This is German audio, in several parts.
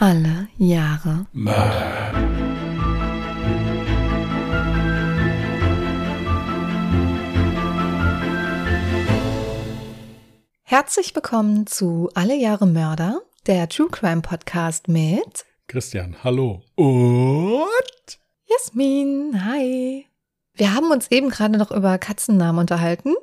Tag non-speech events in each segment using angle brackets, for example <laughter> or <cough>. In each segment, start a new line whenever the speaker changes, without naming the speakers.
Alle Jahre
Mörder.
Herzlich willkommen zu Alle Jahre Mörder, der True Crime Podcast mit
Christian, hallo. Und?
Jasmin. Hi. Wir haben uns eben gerade noch über Katzennamen unterhalten.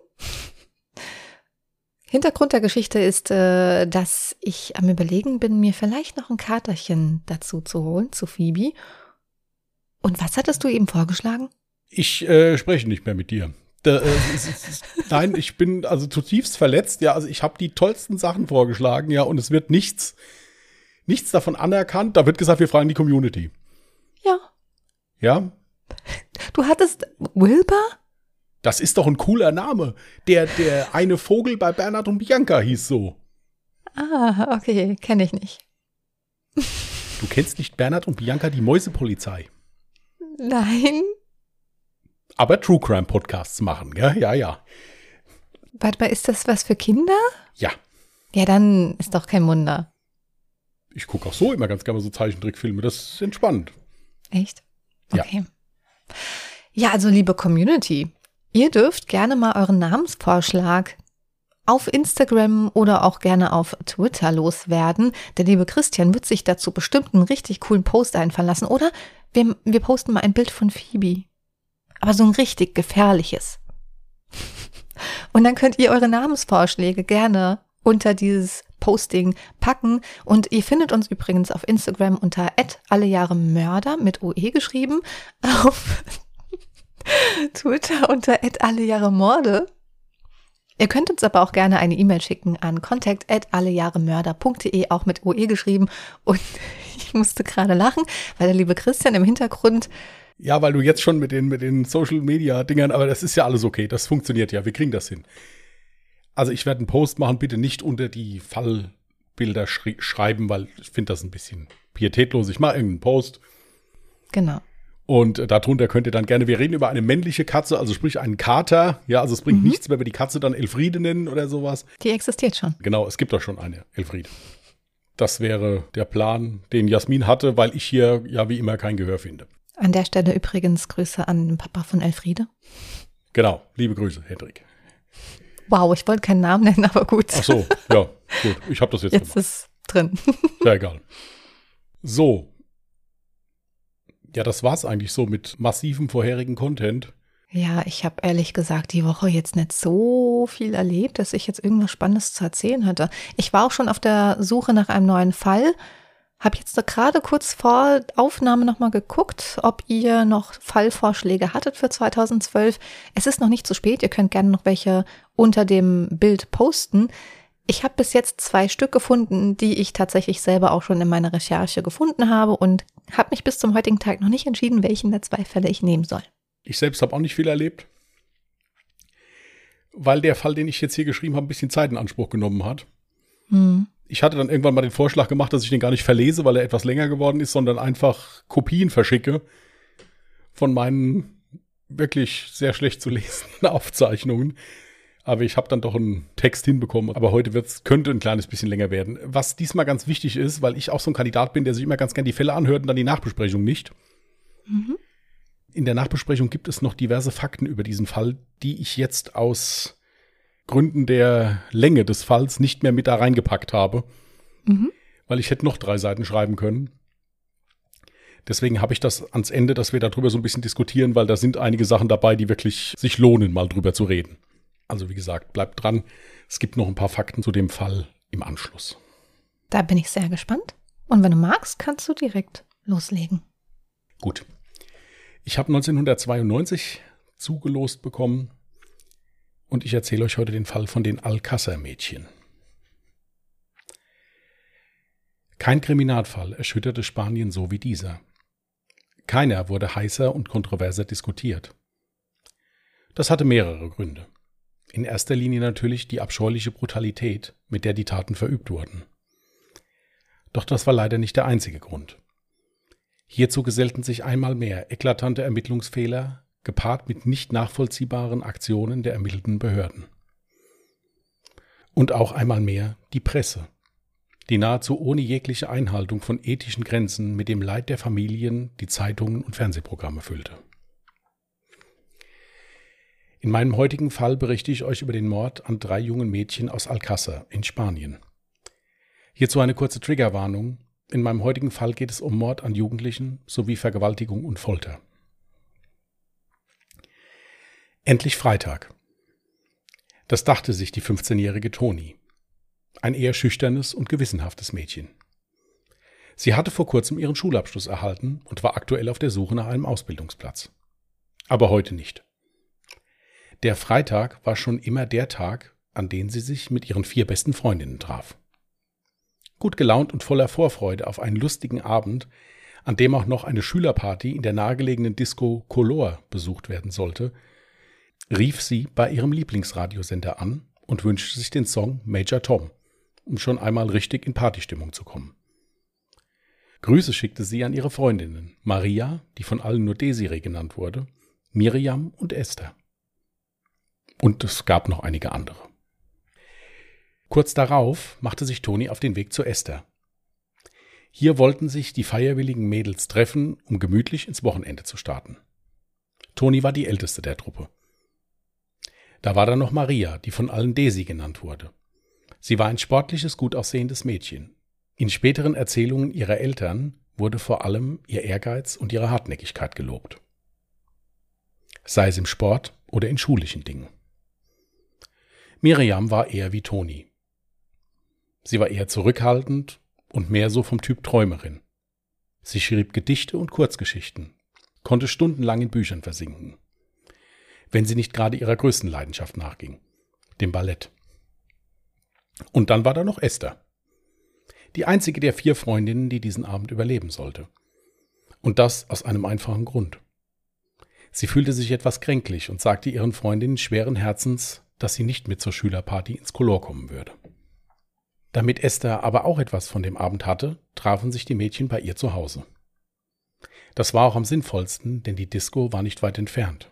Hintergrund der Geschichte ist, äh, dass ich am Überlegen bin, mir vielleicht noch ein Katerchen dazu zu holen, zu Phoebe. Und was hattest du eben vorgeschlagen?
Ich äh, spreche nicht mehr mit dir. Da, äh, nein, ich bin also zutiefst verletzt. Ja, also ich habe die tollsten Sachen vorgeschlagen, ja, und es wird nichts, nichts davon anerkannt. Da wird gesagt, wir fragen die Community.
Ja.
Ja,
Du hattest Wilbur?
Das ist doch ein cooler Name. Der, der eine Vogel bei Bernhard und Bianca hieß so.
Ah, okay, kenne ich nicht.
Du kennst nicht Bernhard und Bianca, die Mäusepolizei.
Nein.
Aber True Crime Podcasts machen, ja, ja, ja.
Warte mal, ist das was für Kinder?
Ja,
Ja, dann ist doch kein Wunder.
ich gucke auch so immer ganz gerne so Zeichentrickfilme. Das ist entspannt.
Echt?
Ja.
Okay. Ja, also liebe Community, ihr dürft gerne mal euren Namensvorschlag auf Instagram oder auch gerne auf Twitter loswerden. Der liebe Christian wird sich dazu bestimmt einen richtig coolen Post einfallen lassen. Oder wir, wir posten mal ein Bild von Phoebe. Aber so ein richtig gefährliches. Und dann könnt ihr eure Namensvorschläge gerne unter dieses Posting packen. Und ihr findet uns übrigens auf Instagram unter alle Jahre Mörder mit OE geschrieben. Auf <laughs> Twitter unter alle Jahre Morde. Ihr könnt uns aber auch gerne eine E-Mail schicken an contact allejahremörder.de, auch mit OE geschrieben. Und <laughs> ich musste gerade lachen, weil der liebe Christian im Hintergrund
Ja, weil du jetzt schon mit den, mit den Social Media Dingern, aber das ist ja alles okay. Das funktioniert ja. Wir kriegen das hin. Also ich werde einen Post machen, bitte nicht unter die Fallbilder schri schreiben, weil ich finde das ein bisschen pietätlos. Ich mache irgendeinen Post
Genau.
Und äh, darunter könnt ihr dann gerne, wir reden über eine männliche Katze, also sprich einen Kater. Ja, also es bringt nichts, wenn wir die Katze dann Elfriede nennen oder sowas.
Die existiert schon.
Genau, es gibt doch schon eine Elfriede. Das wäre der Plan, den Jasmin hatte, weil ich hier ja wie immer kein Gehör finde.
An der Stelle übrigens Grüße an den Papa von Elfriede.
Genau, liebe Grüße, Hendrik.
Wow, ich wollte keinen Namen nennen, aber gut.
Ach so, ja, gut. Ich habe das jetzt,
Jetzt
gemacht.
ist drin.
Ja, egal. So. Ja, das war's eigentlich so mit massivem vorherigen Content.
Ja, ich habe ehrlich gesagt die Woche jetzt nicht so viel erlebt, dass ich jetzt irgendwas Spannendes zu erzählen hatte. Ich war auch schon auf der Suche nach einem neuen Fall. Habe jetzt gerade kurz vor Aufnahme nochmal geguckt, ob ihr noch Fallvorschläge hattet für 2012. Es ist noch nicht zu spät, ihr könnt gerne noch welche unter dem Bild posten. Ich habe bis jetzt zwei Stück gefunden, die ich tatsächlich selber auch schon in meiner Recherche gefunden habe und habe mich bis zum heutigen Tag noch nicht entschieden, welchen der zwei Fälle ich nehmen soll.
Ich selbst habe auch nicht viel erlebt. Weil der Fall, den ich jetzt hier geschrieben habe, ein bisschen Zeit in Anspruch genommen hat.
Hm.
Ich hatte dann irgendwann mal den Vorschlag gemacht, dass ich den gar nicht verlese, weil er etwas länger geworden ist, sondern einfach Kopien verschicke von meinen wirklich sehr schlecht zu lesenden <laughs> Aufzeichnungen. Aber ich habe dann doch einen Text hinbekommen. Aber heute wird's, könnte ein kleines bisschen länger werden. Was diesmal ganz wichtig ist, weil ich auch so ein Kandidat bin, der sich immer ganz gern die Fälle anhört und dann die Nachbesprechung nicht.
Mhm.
In der Nachbesprechung gibt es noch diverse Fakten über diesen Fall, die ich jetzt aus Gründen der Länge des Falls nicht mehr mit da reingepackt habe,
Mhm.
weil ich hätte noch drei Seiten schreiben können. Deswegen habe ich das ans Ende, dass wir darüber so ein bisschen diskutieren, weil da sind einige Sachen dabei, die wirklich sich lohnen, mal drüber zu reden. Also wie gesagt, bleibt dran. Es gibt noch ein paar Fakten zu dem Fall im Anschluss.
Da bin ich sehr gespannt. Und wenn du magst, kannst du direkt loslegen.
Gut. Ich habe 1992 zugelost bekommen und ich erzähle euch heute den Fall von den Alcázar-Mädchen. Kein Kriminalfall erschütterte Spanien so wie dieser. Keiner wurde heißer und kontroverser diskutiert. Das hatte mehrere Gründe. In erster Linie natürlich die abscheuliche Brutalität, mit der die Taten verübt wurden. Doch das war leider nicht der einzige Grund. Hierzu gesellten sich einmal mehr eklatante Ermittlungsfehler, gepaart mit nicht nachvollziehbaren Aktionen der ermittelnden Behörden. Und auch einmal mehr die Presse. die nahezu ohne jegliche Einhaltung von ethischen Grenzen mit dem Leid der Familien die Zeitungen und Fernsehprogramme füllte. In meinem heutigen Fall berichte ich euch über den Mord an drei jungen Mädchen aus Alcázar in Spanien. Hierzu eine kurze Triggerwarnung. In meinem heutigen Fall geht es um Mord an Jugendlichen sowie Vergewaltigung und Folter. Endlich Freitag. Das dachte sich die 15-jährige Toni. Ein eher schüchternes und gewissenhaftes Mädchen. Sie hatte vor kurzem ihren Schulabschluss erhalten und war aktuell auf der Suche nach einem Ausbildungsplatz. Aber heute nicht. Der Freitag war schon immer der Tag, an den sie sich mit ihren vier besten Freundinnen traf. Gut gelaunt und voller Vorfreude auf einen lustigen Abend, an dem auch noch eine Schülerparty in der nahegelegenen Disco Color besucht werden sollte, rief sie bei ihrem Lieblingsradiosender an und wünschte sich den Song Major Tom, um schon einmal richtig in Partystimmung zu kommen. Grüße schickte sie an ihre Freundinnen Maria, die von allen nur Desiree genannt wurde, Miriam und Esther. Und es gab noch einige andere. Kurz darauf machte sich Toni auf den Weg zu Esther. Hier wollten sich die feierwilligen Mädels treffen, um gemütlich ins Wochenende zu starten. Toni war die älteste der Truppe. Da war dann noch Maria, die von allen Desi genannt wurde. Sie war ein sportliches, gut aussehendes Mädchen. In späteren Erzählungen ihrer Eltern wurde vor allem ihr Ehrgeiz und ihre Hartnäckigkeit gelobt. Sei es im Sport oder in schulischen Dingen. Miriam war eher wie Toni. Sie war eher zurückhaltend und mehr so vom Typ Träumerin. Sie schrieb Gedichte und Kurzgeschichten, konnte stundenlang in Büchern versinken wenn sie nicht gerade ihrer größten Leidenschaft nachging, dem Ballett. Und dann war da noch Esther. Die einzige der vier Freundinnen, die diesen Abend überleben sollte. Und das aus einem einfachen Grund. Sie fühlte sich etwas kränklich und sagte ihren Freundinnen schweren Herzens, dass sie nicht mit zur Schülerparty ins Kolor kommen würde. Damit Esther aber auch etwas von dem Abend hatte, trafen sich die Mädchen bei ihr zu Hause. Das war auch am sinnvollsten, denn die Disco war nicht weit entfernt.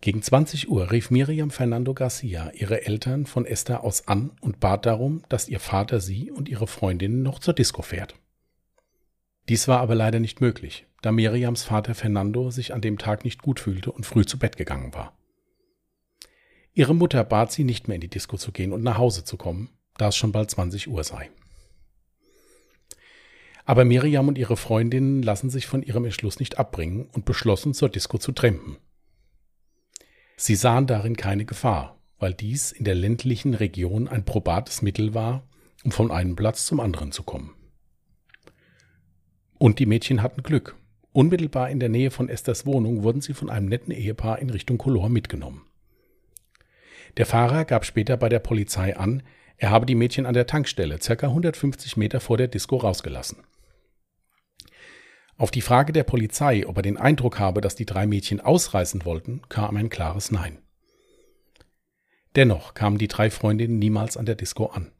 Gegen 20 Uhr rief Miriam Fernando Garcia ihre Eltern von Esther aus an und bat darum, dass ihr Vater sie und ihre Freundinnen noch zur Disco fährt. Dies war aber leider nicht möglich, da Miriams Vater Fernando sich an dem Tag nicht gut fühlte und früh zu Bett gegangen war. Ihre Mutter bat sie, nicht mehr in die Disco zu gehen und nach Hause zu kommen, da es schon bald 20 Uhr sei. Aber Miriam und ihre Freundinnen lassen sich von ihrem Entschluss nicht abbringen und beschlossen, zur Disco zu trampen. Sie sahen darin keine Gefahr, weil dies in der ländlichen Region ein probates Mittel war, um von einem Platz zum anderen zu kommen. Und die Mädchen hatten Glück. Unmittelbar in der Nähe von Esthers Wohnung wurden sie von einem netten Ehepaar in Richtung Color mitgenommen. Der Fahrer gab später bei der Polizei an, er habe die Mädchen an der Tankstelle ca. 150 Meter vor der Disco rausgelassen. Auf die Frage der Polizei, ob er den Eindruck habe, dass die drei Mädchen ausreißen wollten, kam ein klares Nein. Dennoch kamen die drei Freundinnen niemals an der Disco an.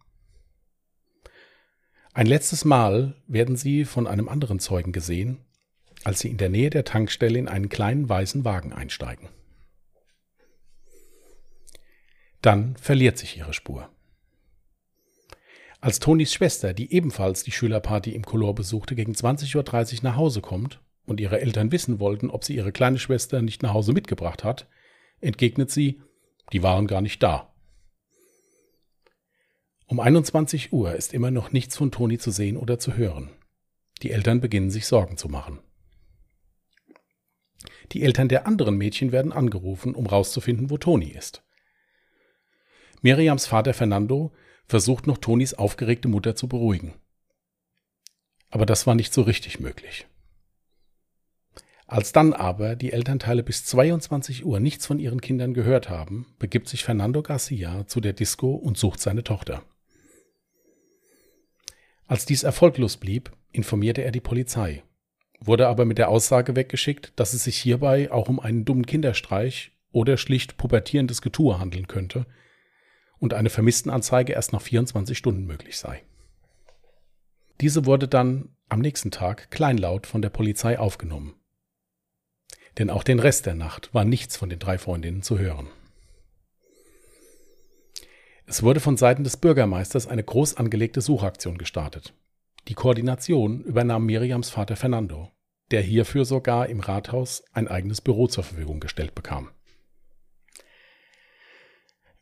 Ein letztes Mal werden sie von einem anderen Zeugen gesehen, als sie in der Nähe der Tankstelle in einen kleinen weißen Wagen einsteigen. Dann verliert sich ihre Spur. Als Tonis Schwester, die ebenfalls die Schülerparty im Color besuchte, gegen 20.30 Uhr nach Hause kommt und ihre Eltern wissen wollten, ob sie ihre kleine Schwester nicht nach Hause mitgebracht hat, entgegnet sie, die waren gar nicht da. Um 21 Uhr ist immer noch nichts von Toni zu sehen oder zu hören. Die Eltern beginnen sich Sorgen zu machen. Die Eltern der anderen Mädchen werden angerufen, um rauszufinden, wo Toni ist. Miriams Vater Fernando versucht noch Tonis aufgeregte Mutter zu beruhigen. Aber das war nicht so richtig möglich. Als dann aber die Elternteile bis 22 Uhr nichts von ihren Kindern gehört haben, begibt sich Fernando Garcia zu der Disco und sucht seine Tochter. Als dies erfolglos blieb, informierte er die Polizei, wurde aber mit der Aussage weggeschickt, dass es sich hierbei auch um einen dummen Kinderstreich oder schlicht pubertierendes Getue handeln könnte, und eine Vermisstenanzeige erst nach 24 Stunden möglich sei. Diese wurde dann am nächsten Tag kleinlaut von der Polizei aufgenommen. Denn auch den Rest der Nacht war nichts von den drei Freundinnen zu hören. Es wurde von Seiten des Bürgermeisters eine groß angelegte Suchaktion gestartet. Die Koordination übernahm Miriams Vater Fernando, der hierfür sogar im Rathaus ein eigenes Büro zur Verfügung gestellt bekam.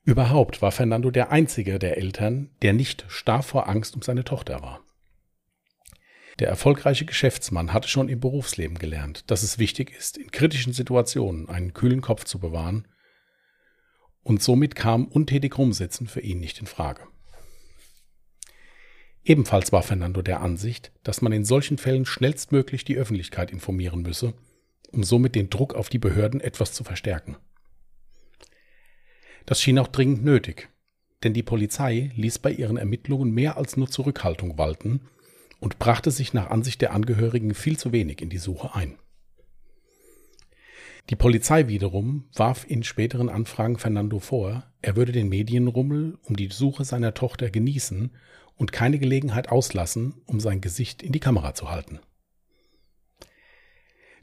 Überhaupt war Fernando der einzige der Eltern, der nicht starr vor Angst um seine Tochter war. Der erfolgreiche Geschäftsmann hatte schon im Berufsleben gelernt, dass es wichtig ist, in kritischen Situationen einen kühlen Kopf zu bewahren, und somit kam untätig rumsitzen für ihn nicht in Frage. Ebenfalls war Fernando der Ansicht, dass man in solchen Fällen schnellstmöglich die Öffentlichkeit informieren müsse, um somit den Druck auf die Behörden etwas zu verstärken. Das schien auch dringend nötig, denn die Polizei ließ bei ihren Ermittlungen mehr als nur Zurückhaltung walten und brachte sich nach Ansicht der Angehörigen viel zu wenig in die Suche ein. Die Polizei wiederum warf in späteren Anfragen Fernando vor, er würde den Medienrummel um die Suche seiner Tochter genießen und keine Gelegenheit auslassen, um sein Gesicht in die Kamera zu halten.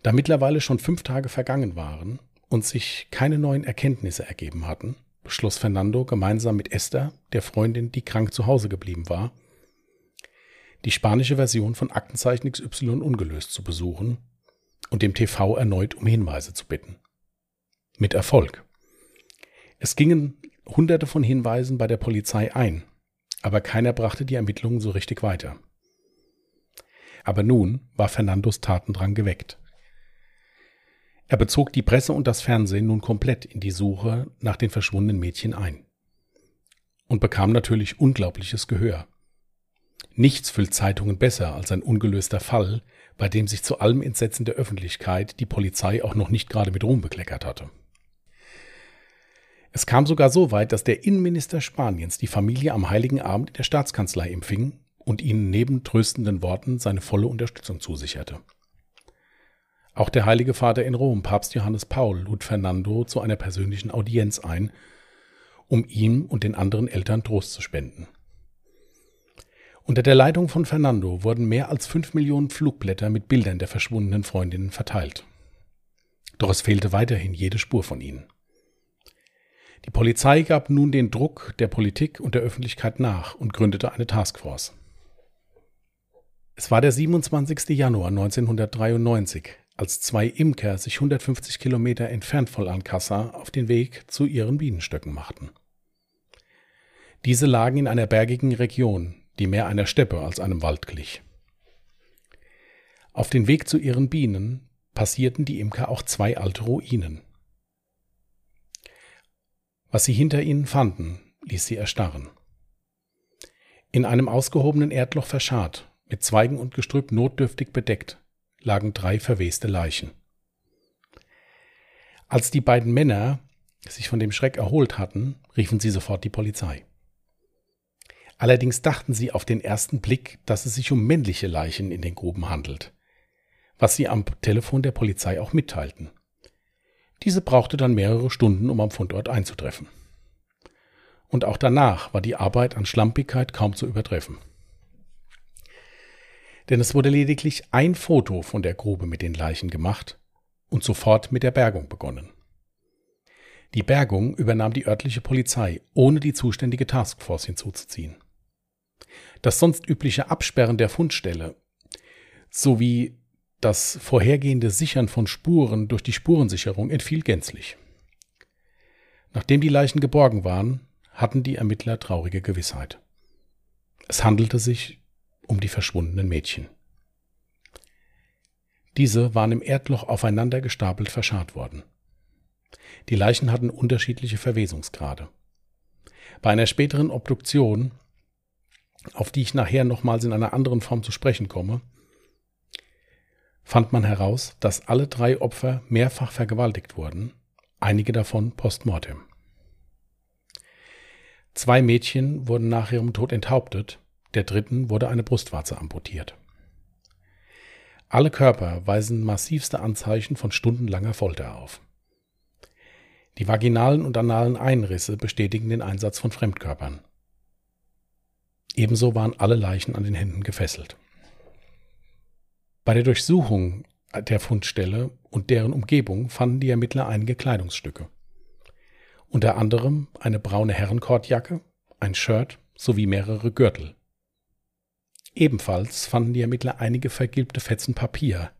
Da mittlerweile schon fünf Tage vergangen waren und sich keine neuen Erkenntnisse ergeben hatten, beschloss Fernando gemeinsam mit Esther, der Freundin, die krank zu Hause geblieben war, die spanische Version von Aktenzeichen XY ungelöst zu besuchen und dem TV erneut um Hinweise zu bitten. Mit Erfolg. Es gingen hunderte von Hinweisen bei der Polizei ein, aber keiner brachte die Ermittlungen so richtig weiter. Aber nun war Fernandos Tatendrang geweckt. Er bezog die Presse und das Fernsehen nun komplett in die Suche nach den verschwundenen Mädchen ein. Und bekam natürlich unglaubliches Gehör. Nichts füllt Zeitungen besser als ein ungelöster Fall, bei dem sich zu allem Entsetzen der Öffentlichkeit die Polizei auch noch nicht gerade mit Ruhm bekleckert hatte. Es kam sogar so weit, dass der Innenminister Spaniens die Familie am heiligen Abend in der Staatskanzlei empfing und ihnen neben tröstenden Worten seine volle Unterstützung zusicherte. Auch der Heilige Vater in Rom, Papst Johannes Paul, lud Fernando zu einer persönlichen Audienz ein, um ihm und den anderen Eltern Trost zu spenden. Unter der Leitung von Fernando wurden mehr als fünf Millionen Flugblätter mit Bildern der verschwundenen Freundinnen verteilt. Doch es fehlte weiterhin jede Spur von ihnen. Die Polizei gab nun den Druck der Politik und der Öffentlichkeit nach und gründete eine Taskforce. Es war der 27. Januar 1993, als zwei Imker sich 150 Kilometer entfernt von Alcázar auf den Weg zu ihren Bienenstöcken machten. Diese lagen in einer bergigen Region, die mehr einer Steppe als einem Wald glich. Auf den Weg zu ihren Bienen passierten die Imker auch zwei alte Ruinen. Was sie hinter ihnen fanden, ließ sie erstarren. In einem ausgehobenen Erdloch verscharrt, mit Zweigen und Gestrüpp notdürftig bedeckt, lagen drei verweste Leichen. Als die beiden Männer sich von dem Schreck erholt hatten, riefen sie sofort die Polizei. Allerdings dachten sie auf den ersten Blick, dass es sich um männliche Leichen in den Gruben handelt, was sie am Telefon der Polizei auch mitteilten. Diese brauchte dann mehrere Stunden, um am Fundort einzutreffen. Und auch danach war die Arbeit an Schlampigkeit kaum zu übertreffen denn es wurde lediglich ein Foto von der Grube mit den Leichen gemacht und sofort mit der Bergung begonnen. Die Bergung übernahm die örtliche Polizei, ohne die zuständige Taskforce hinzuzuziehen. Das sonst übliche Absperren der Fundstelle sowie das vorhergehende Sichern von Spuren durch die Spurensicherung entfiel gänzlich. Nachdem die Leichen geborgen waren, hatten die Ermittler traurige Gewissheit. Es handelte sich um die verschwundenen Mädchen. Diese waren im Erdloch aufeinander gestapelt verscharrt worden. Die Leichen hatten unterschiedliche Verwesungsgrade. Bei einer späteren Obduktion, auf die ich nachher nochmals in einer anderen Form zu sprechen komme, fand man heraus, dass alle drei Opfer mehrfach vergewaltigt wurden, einige davon postmortem. Zwei Mädchen wurden nach ihrem Tod enthauptet der dritten wurde eine Brustwarze amputiert. Alle Körper weisen massivste Anzeichen von stundenlanger Folter auf. Die vaginalen und analen Einrisse bestätigen den Einsatz von Fremdkörpern. Ebenso waren alle Leichen an den Händen gefesselt. Bei der Durchsuchung der Fundstelle und deren Umgebung fanden die Ermittler einige Kleidungsstücke. Unter anderem eine braune Herrenkordjacke, ein Shirt sowie mehrere Gürtel. Ebenfalls fanden die Ermittler einige vergilbte Fetzen Papier,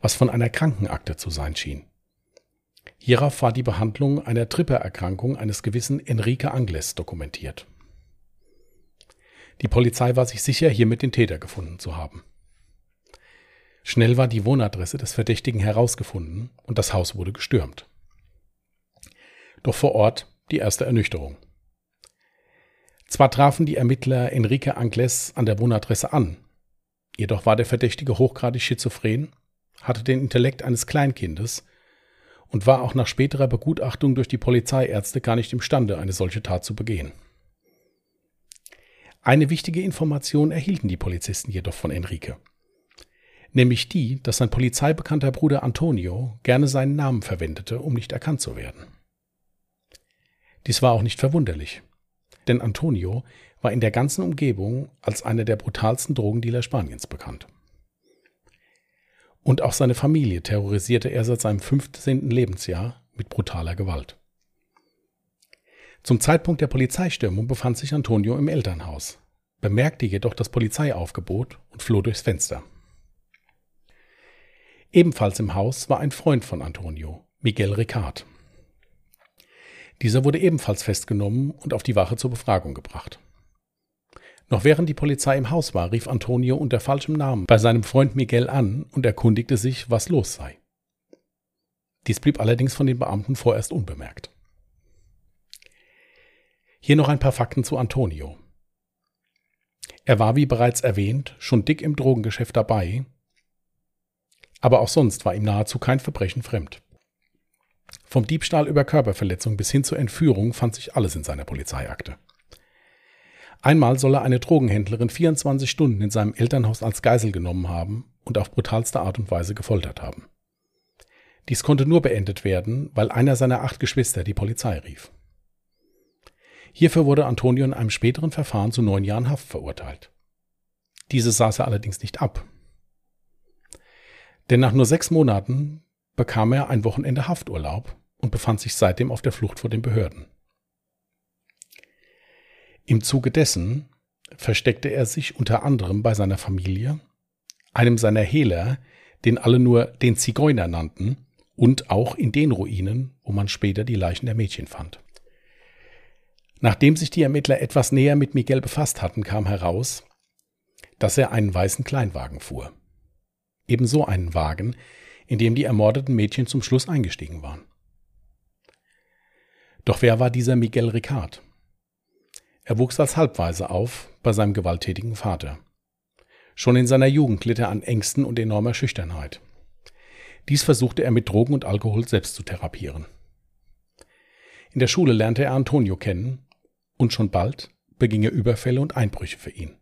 was von einer Krankenakte zu sein schien. Hierauf war die Behandlung einer Trippererkrankung eines gewissen Enrique Angles dokumentiert. Die Polizei war sich sicher, hiermit den Täter gefunden zu haben. Schnell war die Wohnadresse des Verdächtigen herausgefunden und das Haus wurde gestürmt. Doch vor Ort die erste Ernüchterung. Zwar trafen die Ermittler Enrique Angles an der Wohnadresse an, jedoch war der Verdächtige hochgradig schizophren, hatte den Intellekt eines Kleinkindes und war auch nach späterer Begutachtung durch die Polizeiärzte gar nicht imstande, eine solche Tat zu begehen. Eine wichtige Information erhielten die Polizisten jedoch von Enrique. Nämlich die, dass sein polizeibekannter Bruder Antonio gerne seinen Namen verwendete, um nicht erkannt zu werden. Dies war auch nicht verwunderlich denn Antonio war in der ganzen Umgebung als einer der brutalsten Drogendealer Spaniens bekannt. Und auch seine Familie terrorisierte er seit seinem 15. Lebensjahr mit brutaler Gewalt. Zum Zeitpunkt der Polizeistürmung befand sich Antonio im Elternhaus, bemerkte jedoch das Polizeiaufgebot und floh durchs Fenster. Ebenfalls im Haus war ein Freund von Antonio, Miguel Ricard. Dieser wurde ebenfalls festgenommen und auf die Wache zur Befragung gebracht. Noch während die Polizei im Haus war, rief Antonio unter falschem Namen bei seinem Freund Miguel an und erkundigte sich, was los sei. Dies blieb allerdings von den Beamten vorerst unbemerkt. Hier noch ein paar Fakten zu Antonio. Er war, wie bereits erwähnt, schon dick im Drogengeschäft dabei, aber auch sonst war ihm nahezu kein Verbrechen fremd. Vom Diebstahl über Körperverletzung bis hin zur Entführung fand sich alles in seiner Polizeiakte. Einmal soll er eine Drogenhändlerin 24 Stunden in seinem Elternhaus als Geisel genommen haben und auf brutalste Art und Weise gefoltert haben. Dies konnte nur beendet werden, weil einer seiner acht Geschwister die Polizei rief. Hierfür wurde Antonio in einem späteren Verfahren zu neun Jahren Haft verurteilt. Diese saß er allerdings nicht ab. Denn nach nur sechs Monaten bekam er ein Wochenende Hafturlaub und befand sich seitdem auf der Flucht vor den Behörden. Im Zuge dessen versteckte er sich unter anderem bei seiner Familie, einem seiner Hehler, den alle nur den Zigeuner nannten, und auch in den Ruinen, wo man später die Leichen der Mädchen fand. Nachdem sich die Ermittler etwas näher mit Miguel befasst hatten, kam heraus, dass er einen weißen Kleinwagen fuhr. Ebenso einen Wagen, in dem die ermordeten Mädchen zum Schluss eingestiegen waren. Doch wer war dieser Miguel Ricard? Er wuchs als Halbweise auf bei seinem gewalttätigen Vater. Schon in seiner Jugend litt er an Ängsten und enormer Schüchternheit. Dies versuchte er mit Drogen und Alkohol selbst zu therapieren. In der Schule lernte er Antonio kennen und schon bald beging er Überfälle und Einbrüche für ihn.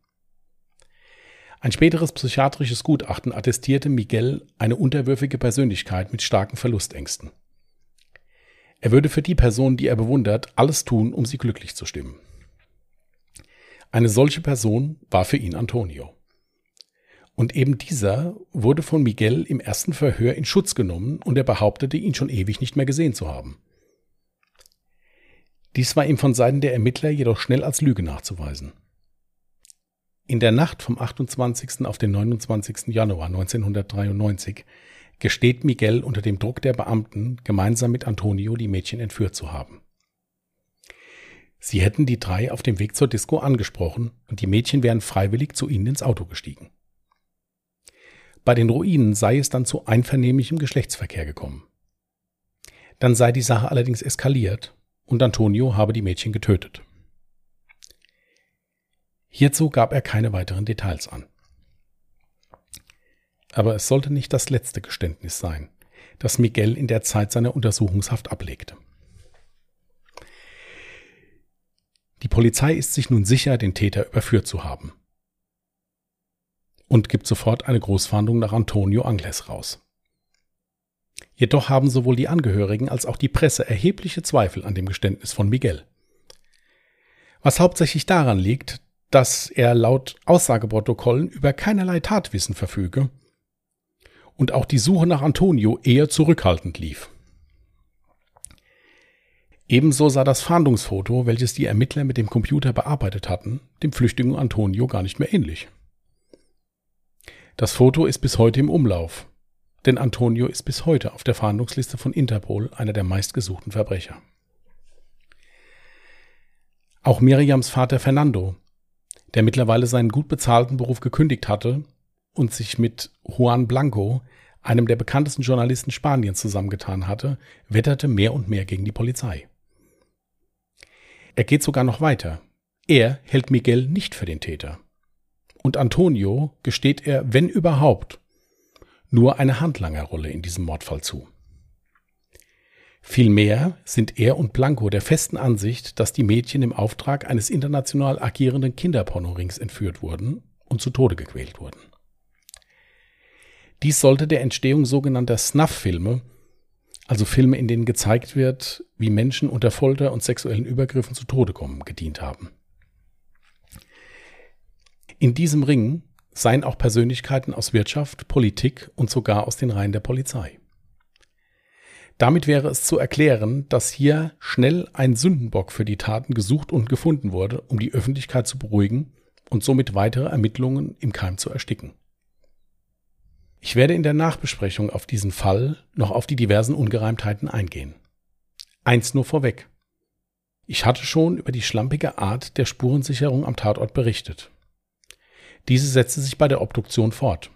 Ein späteres psychiatrisches Gutachten attestierte Miguel eine unterwürfige Persönlichkeit mit starken Verlustängsten. Er würde für die Person, die er bewundert, alles tun, um sie glücklich zu stimmen. Eine solche Person war für ihn Antonio. Und eben dieser wurde von Miguel im ersten Verhör in Schutz genommen und er behauptete, ihn schon ewig nicht mehr gesehen zu haben. Dies war ihm von Seiten der Ermittler jedoch schnell als Lüge nachzuweisen. In der Nacht vom 28. auf den 29. Januar 1993 gesteht Miguel unter dem Druck der Beamten, gemeinsam mit Antonio die Mädchen entführt zu haben. Sie hätten die drei auf dem Weg zur Disco angesprochen und die Mädchen wären freiwillig zu ihnen ins Auto gestiegen. Bei den Ruinen sei es dann zu einvernehmlichem Geschlechtsverkehr gekommen. Dann sei die Sache allerdings eskaliert und Antonio habe die Mädchen getötet. Hierzu gab er keine weiteren Details an. Aber es sollte nicht das letzte Geständnis sein, das Miguel in der Zeit seiner Untersuchungshaft ablegte. Die Polizei ist sich nun sicher, den Täter überführt zu haben und gibt sofort eine Großfahndung nach Antonio Angles raus. Jedoch haben sowohl die Angehörigen als auch die Presse erhebliche Zweifel an dem Geständnis von Miguel. Was hauptsächlich daran liegt, dass er laut Aussageprotokollen über keinerlei Tatwissen verfüge und auch die Suche nach Antonio eher zurückhaltend lief. Ebenso sah das Fahndungsfoto, welches die Ermittler mit dem Computer bearbeitet hatten, dem flüchtigen Antonio gar nicht mehr ähnlich. Das Foto ist bis heute im Umlauf, denn Antonio ist bis heute auf der Fahndungsliste von Interpol einer der meistgesuchten Verbrecher. Auch Miriams Vater Fernando, der mittlerweile seinen gut bezahlten Beruf gekündigt hatte und sich mit Juan Blanco, einem der bekanntesten Journalisten Spaniens, zusammengetan hatte, wetterte mehr und mehr gegen die Polizei. Er geht sogar noch weiter. Er hält Miguel nicht für den Täter. Und Antonio gesteht er, wenn überhaupt, nur eine Handlangerrolle in diesem Mordfall zu. Vielmehr sind er und Blanco der festen Ansicht, dass die Mädchen im Auftrag eines international agierenden Kinderpornorings entführt wurden und zu Tode gequält wurden. Dies sollte der Entstehung sogenannter Snuff-Filme, also Filme, in denen gezeigt wird, wie Menschen unter Folter und sexuellen Übergriffen zu Tode kommen, gedient haben. In diesem Ring seien auch Persönlichkeiten aus Wirtschaft, Politik und sogar aus den Reihen der Polizei. Damit wäre es zu erklären, dass hier schnell ein Sündenbock für die Taten gesucht und gefunden wurde, um die Öffentlichkeit zu beruhigen und somit weitere Ermittlungen im Keim zu ersticken. Ich werde in der Nachbesprechung auf diesen Fall noch auf die diversen Ungereimtheiten eingehen. Eins nur vorweg. Ich hatte schon über die schlampige Art der Spurensicherung am Tatort berichtet. Diese setzte sich bei der Obduktion fort.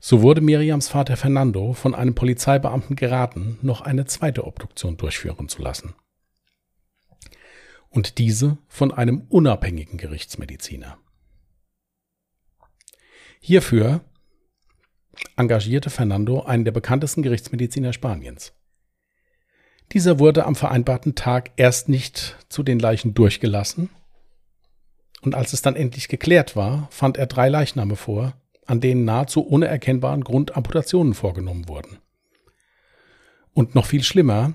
So wurde Miriams Vater Fernando von einem Polizeibeamten geraten, noch eine zweite Obduktion durchführen zu lassen. Und diese von einem unabhängigen Gerichtsmediziner. Hierfür engagierte Fernando einen der bekanntesten Gerichtsmediziner Spaniens. Dieser wurde am vereinbarten Tag erst nicht zu den Leichen durchgelassen, und als es dann endlich geklärt war, fand er drei Leichname vor, an denen nahezu ohne erkennbaren Grund Amputationen vorgenommen wurden. Und noch viel schlimmer,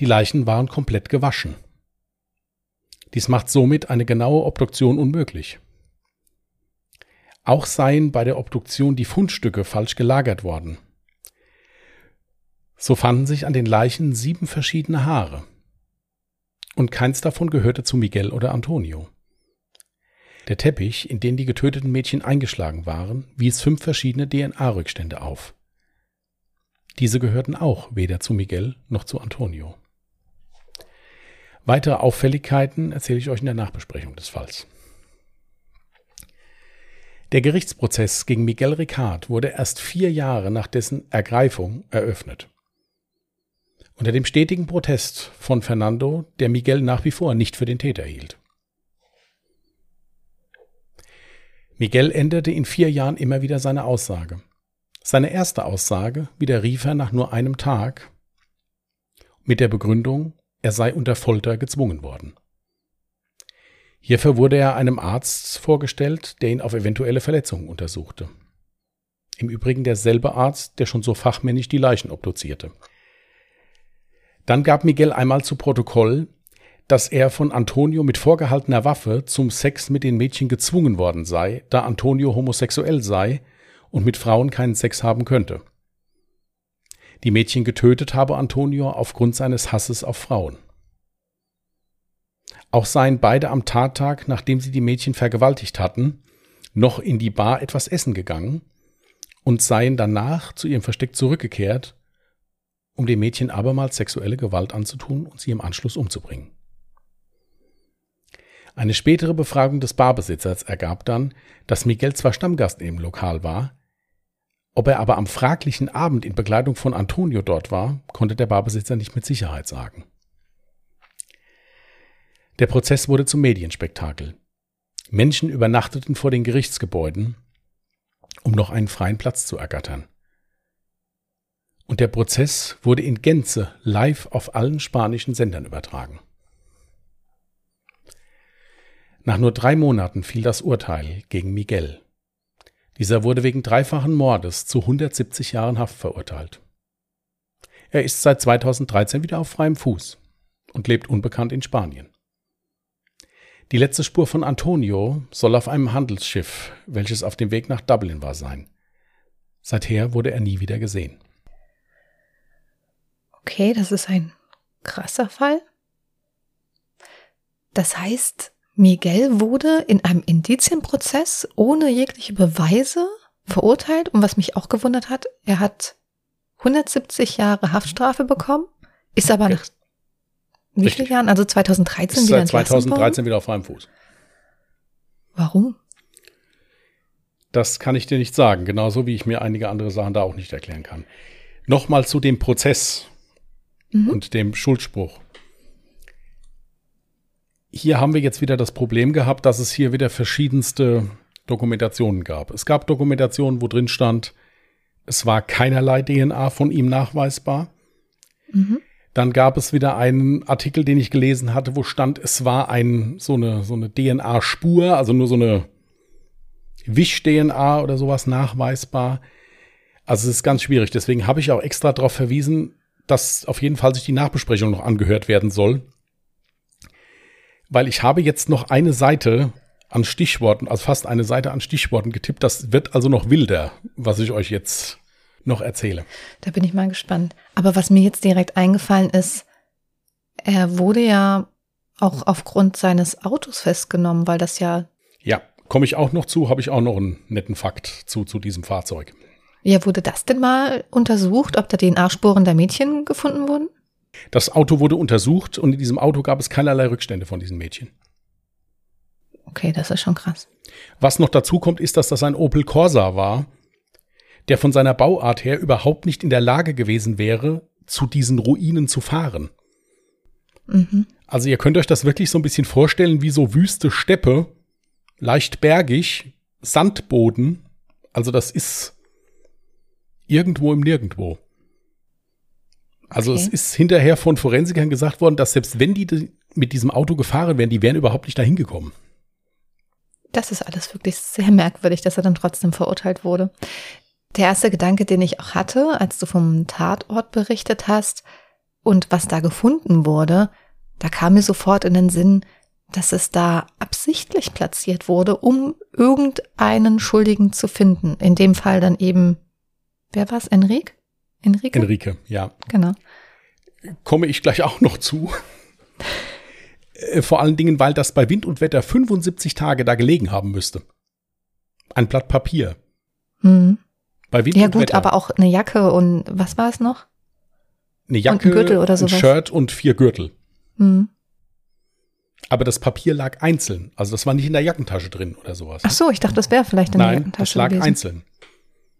die Leichen waren komplett gewaschen. Dies macht somit eine genaue Obduktion unmöglich. Auch seien bei der Obduktion die Fundstücke falsch gelagert worden. So fanden sich an den Leichen sieben verschiedene Haare. Und keins davon gehörte zu Miguel oder Antonio. Der Teppich, in den die getöteten Mädchen eingeschlagen waren, wies fünf verschiedene DNA-Rückstände auf. Diese gehörten auch weder zu Miguel noch zu Antonio. Weitere Auffälligkeiten erzähle ich euch in der Nachbesprechung des Falls. Der Gerichtsprozess gegen Miguel Ricard wurde erst vier Jahre nach dessen Ergreifung eröffnet. Unter dem stetigen Protest von Fernando, der Miguel nach wie vor nicht für den Täter hielt. Miguel änderte in vier Jahren immer wieder seine Aussage. Seine erste Aussage widerrief er nach nur einem Tag mit der Begründung, er sei unter Folter gezwungen worden. Hierfür wurde er einem Arzt vorgestellt, der ihn auf eventuelle Verletzungen untersuchte. Im Übrigen derselbe Arzt, der schon so fachmännisch die Leichen obduzierte. Dann gab Miguel einmal zu Protokoll, dass er von Antonio mit vorgehaltener Waffe zum Sex mit den Mädchen gezwungen worden sei, da Antonio homosexuell sei und mit Frauen keinen Sex haben könnte. Die Mädchen getötet habe Antonio aufgrund seines Hasses auf Frauen. Auch seien beide am Tattag, nachdem sie die Mädchen vergewaltigt hatten, noch in die Bar etwas essen gegangen und seien danach zu ihrem Versteck zurückgekehrt, um dem Mädchen abermals sexuelle Gewalt anzutun und sie im Anschluss umzubringen. Eine spätere Befragung des Barbesitzers ergab dann, dass Miguel zwar Stammgast im Lokal war, ob er aber am fraglichen Abend in Begleitung von Antonio dort war, konnte der Barbesitzer nicht mit Sicherheit sagen. Der Prozess wurde zum Medienspektakel. Menschen übernachteten vor den Gerichtsgebäuden, um noch einen freien Platz zu ergattern. Und der Prozess wurde in Gänze live auf allen spanischen Sendern übertragen. Nach nur drei Monaten fiel das Urteil gegen Miguel. Dieser wurde wegen dreifachen Mordes zu 170 Jahren Haft verurteilt. Er ist seit 2013 wieder auf freiem Fuß und lebt unbekannt in Spanien. Die letzte Spur von Antonio soll auf einem Handelsschiff, welches auf dem Weg nach Dublin war, sein. Seither wurde er nie wieder gesehen.
Okay, das ist ein krasser Fall. Das heißt, Miguel wurde in einem Indizienprozess ohne jegliche Beweise verurteilt. Und was mich auch gewundert hat, er hat 170 Jahre Haftstrafe bekommen, ist aber nach wie vielen Jahren? Also 2013
Ist
wieder
seit
entlassen
2013
worden?
wieder auf freiem Fuß.
Warum?
Das kann ich dir nicht sagen, genauso wie ich mir einige andere Sachen da auch nicht erklären kann. Nochmal zu dem Prozess
Mhm.
und dem Schuldspruch. Hier haben wir jetzt wieder das Problem gehabt, dass es hier wieder verschiedenste Dokumentationen gab. Es gab Dokumentationen, wo drin stand, es war keinerlei DNA von ihm nachweisbar.
Mhm.
Dann gab es wieder einen Artikel, den ich gelesen hatte, wo stand, es war ein, so eine, so eine DNA-Spur, also nur so eine Wisch-DNA oder sowas nachweisbar. Also es ist ganz schwierig. Deswegen habe ich auch extra darauf verwiesen, dass auf jeden Fall sich die Nachbesprechung noch angehört werden soll. Weil ich habe jetzt noch eine Seite an Stichworten, also fast eine Seite an Stichworten getippt. Das wird also noch wilder, was ich euch jetzt noch erzähle.
Da bin ich mal gespannt. Aber was mir jetzt direkt eingefallen ist, er wurde ja auch aufgrund seines Autos festgenommen, weil das ja,
Ja, komme ich auch noch zu, habe ich auch noch einen netten Fakt zu, zu diesem Fahrzeug.
ja, wurde das denn mal untersucht, ob da DNA-Spuren der Mädchen gefunden wurden?
Das Auto wurde untersucht und in diesem Auto gab es keinerlei Rückstände von diesen Mädchen.
Okay, das ist schon krass.
Was noch dazu kommt, ist, dass das ein Opel Corsa war, der von seiner Bauart her überhaupt nicht in der Lage gewesen wäre, zu diesen Ruinen zu fahren.
Mhm.
Also ihr könnt euch das wirklich so ein bisschen vorstellen wie so wüste Steppe, leicht bergig, Sandboden. Also das ist irgendwo im Nirgendwo. Also
Okay.
es ist hinterher von Forensikern gesagt worden, dass selbst wenn die di- mit diesem Auto gefahren wären, die wären überhaupt nicht dahin gekommen.
Das ist alles wirklich sehr merkwürdig, dass er dann trotzdem verurteilt wurde. Der erste Gedanke, den ich auch hatte, als du vom Tatort berichtet hast und was da gefunden wurde, da kam mir sofort in den Sinn, dass es da absichtlich platziert wurde, um irgendeinen Schuldigen zu finden. In dem Fall dann eben, wer war's? Enrique? Enrique?
Enrique, ja.
Genau.
komme ich gleich auch noch zu. Äh, Vor allen Dingen, weil das bei Wind und Wetter 75 Tage da gelegen haben müsste. Ein Blatt Papier.
Mhm.
Bei Wind
Ja
und
gut,
Wetter.
aber auch eine Jacke und was war es noch?
eine Jacke,
Gürtel oder
ein
sowas.
Shirt und vier Gürtel.
Mhm.
Aber das Papier lag einzeln. Also das war nicht in der Jackentasche drin oder sowas.
Ach so, ich dachte, das wäre vielleicht in der
Nein,
Jackentasche
das lag
gewesen.
einzeln.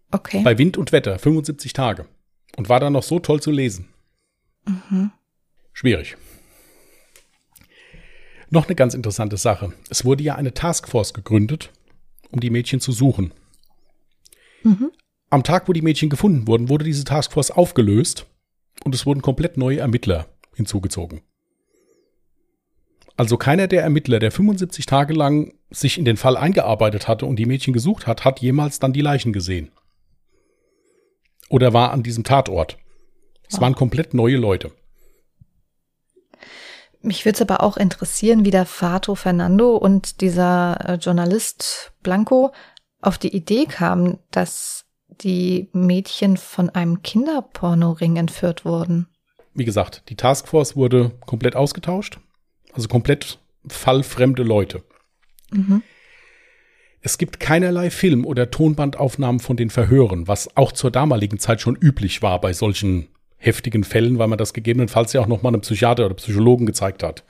Okay.
Bei Wind und Wetter 75 Tage. Und war dann noch so toll zu lesen.
Mhm.
Schwierig. Noch eine ganz interessante Sache. Es wurde ja eine Taskforce gegründet, um die Mädchen zu suchen.
Mhm.
Am Tag, wo die Mädchen gefunden wurden, wurde diese Taskforce aufgelöst und es wurden komplett neue Ermittler hinzugezogen. Also keiner der Ermittler, der 75 Tage lang sich in den Fall eingearbeitet hatte und die Mädchen gesucht hat, hat jemals dann die Leichen gesehen. Oder war an diesem Tatort. Es waren komplett neue Leute.
Mich würde es aber auch interessieren, wie der Fato Fernando und dieser äh, Journalist Blanco auf die Idee kamen, dass die Mädchen von einem Kinderpornoring entführt wurden.
Wie gesagt, die Taskforce wurde komplett ausgetauscht. Also komplett fallfremde Leute.
Mhm.
Es gibt keinerlei Film- oder Tonbandaufnahmen von den Verhören, was auch zur damaligen Zeit schon üblich war bei solchen heftigen Fällen, weil man das gegebenenfalls ja auch noch mal einem Psychiater oder Psychologen gezeigt hat,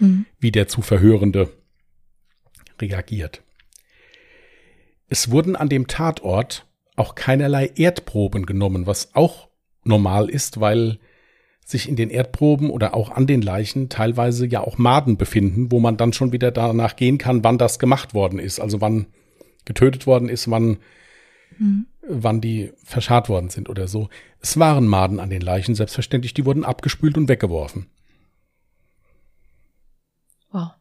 Mhm.
wie der zu Verhörende reagiert. Es wurden an dem Tatort auch keinerlei Erdproben genommen, was auch normal ist, weil sich in den Erdproben oder auch an den Leichen teilweise ja auch Maden befinden, wo man dann schon wieder danach gehen kann, wann das gemacht worden ist, also wann getötet worden ist, wann,
Mhm.
wann die verscharrt worden sind oder so. Es waren Maden an den Leichen, selbstverständlich, die wurden abgespült und weggeworfen.
Wow.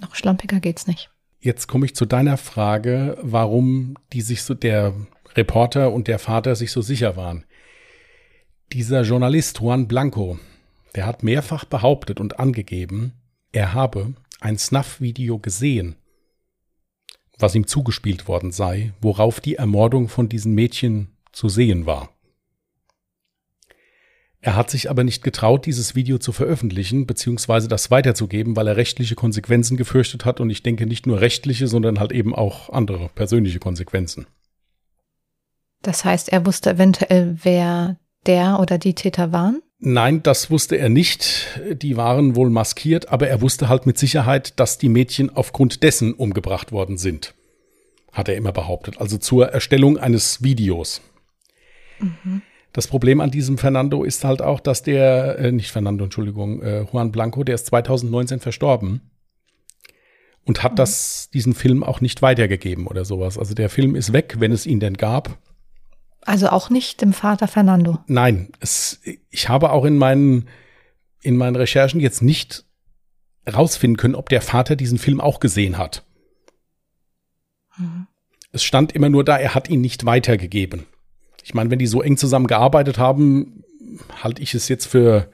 Noch schlampiger geht's nicht.
Jetzt komme ich zu deiner Frage, warum die sich so der Reporter und der Vater sich so sicher waren. Dieser Journalist Juan Blanco, der hat mehrfach behauptet und angegeben, er habe ein Snuff-Video gesehen, was ihm zugespielt worden sei, worauf die Ermordung von diesen Mädchen zu sehen war. Er hat sich aber nicht getraut, dieses Video zu veröffentlichen, beziehungsweise das weiterzugeben, weil er rechtliche Konsequenzen gefürchtet hat und ich denke nicht nur rechtliche, sondern halt eben auch andere persönliche Konsequenzen.
Das heißt, er wusste eventuell, wer der oder die Täter waren?
Nein, das wusste er nicht. Die waren wohl maskiert, aber er wusste halt mit Sicherheit, dass die Mädchen aufgrund dessen umgebracht worden sind. Hat er immer behauptet. Also zur Erstellung eines Videos. Mhm. Das Problem an diesem Fernando ist halt auch, dass der, äh, nicht Fernando, Entschuldigung, äh, Juan Blanco, der ist 2019 verstorben und hat mhm. das, diesen Film auch nicht weitergegeben oder sowas. Also der Film ist weg, wenn es ihn denn gab.
Also auch nicht dem Vater Fernando.
Nein, es, ich habe auch in meinen, in meinen Recherchen jetzt nicht rausfinden können, ob der Vater diesen Film auch gesehen hat. Mhm. Es stand immer nur da, er hat ihn nicht weitergegeben. Ich meine, wenn die so eng zusammen gearbeitet haben, halte ich es jetzt für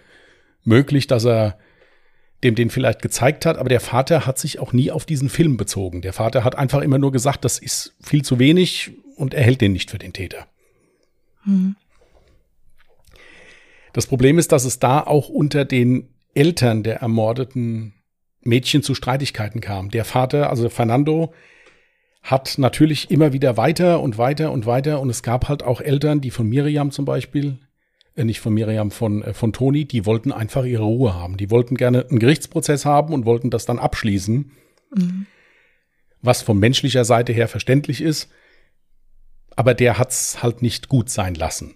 möglich, dass er dem den vielleicht gezeigt hat, aber der Vater hat sich auch nie auf diesen Film bezogen. Der Vater hat einfach immer nur gesagt, das ist viel zu wenig und er hält den nicht für den Täter. Mhm. Das Problem ist, dass es da auch unter den Eltern der ermordeten Mädchen zu Streitigkeiten kam. Der Vater, also Fernando, hat natürlich immer wieder weiter und weiter und weiter und es gab halt auch Eltern, die von Miriam zum Beispiel, äh, nicht von Miriam, von, äh, von Toni, die wollten einfach ihre Ruhe haben. Die wollten gerne einen Gerichtsprozess haben und wollten das dann abschließen. Mhm. Was von menschlicher Seite her verständlich ist aber der hat's halt nicht gut sein lassen.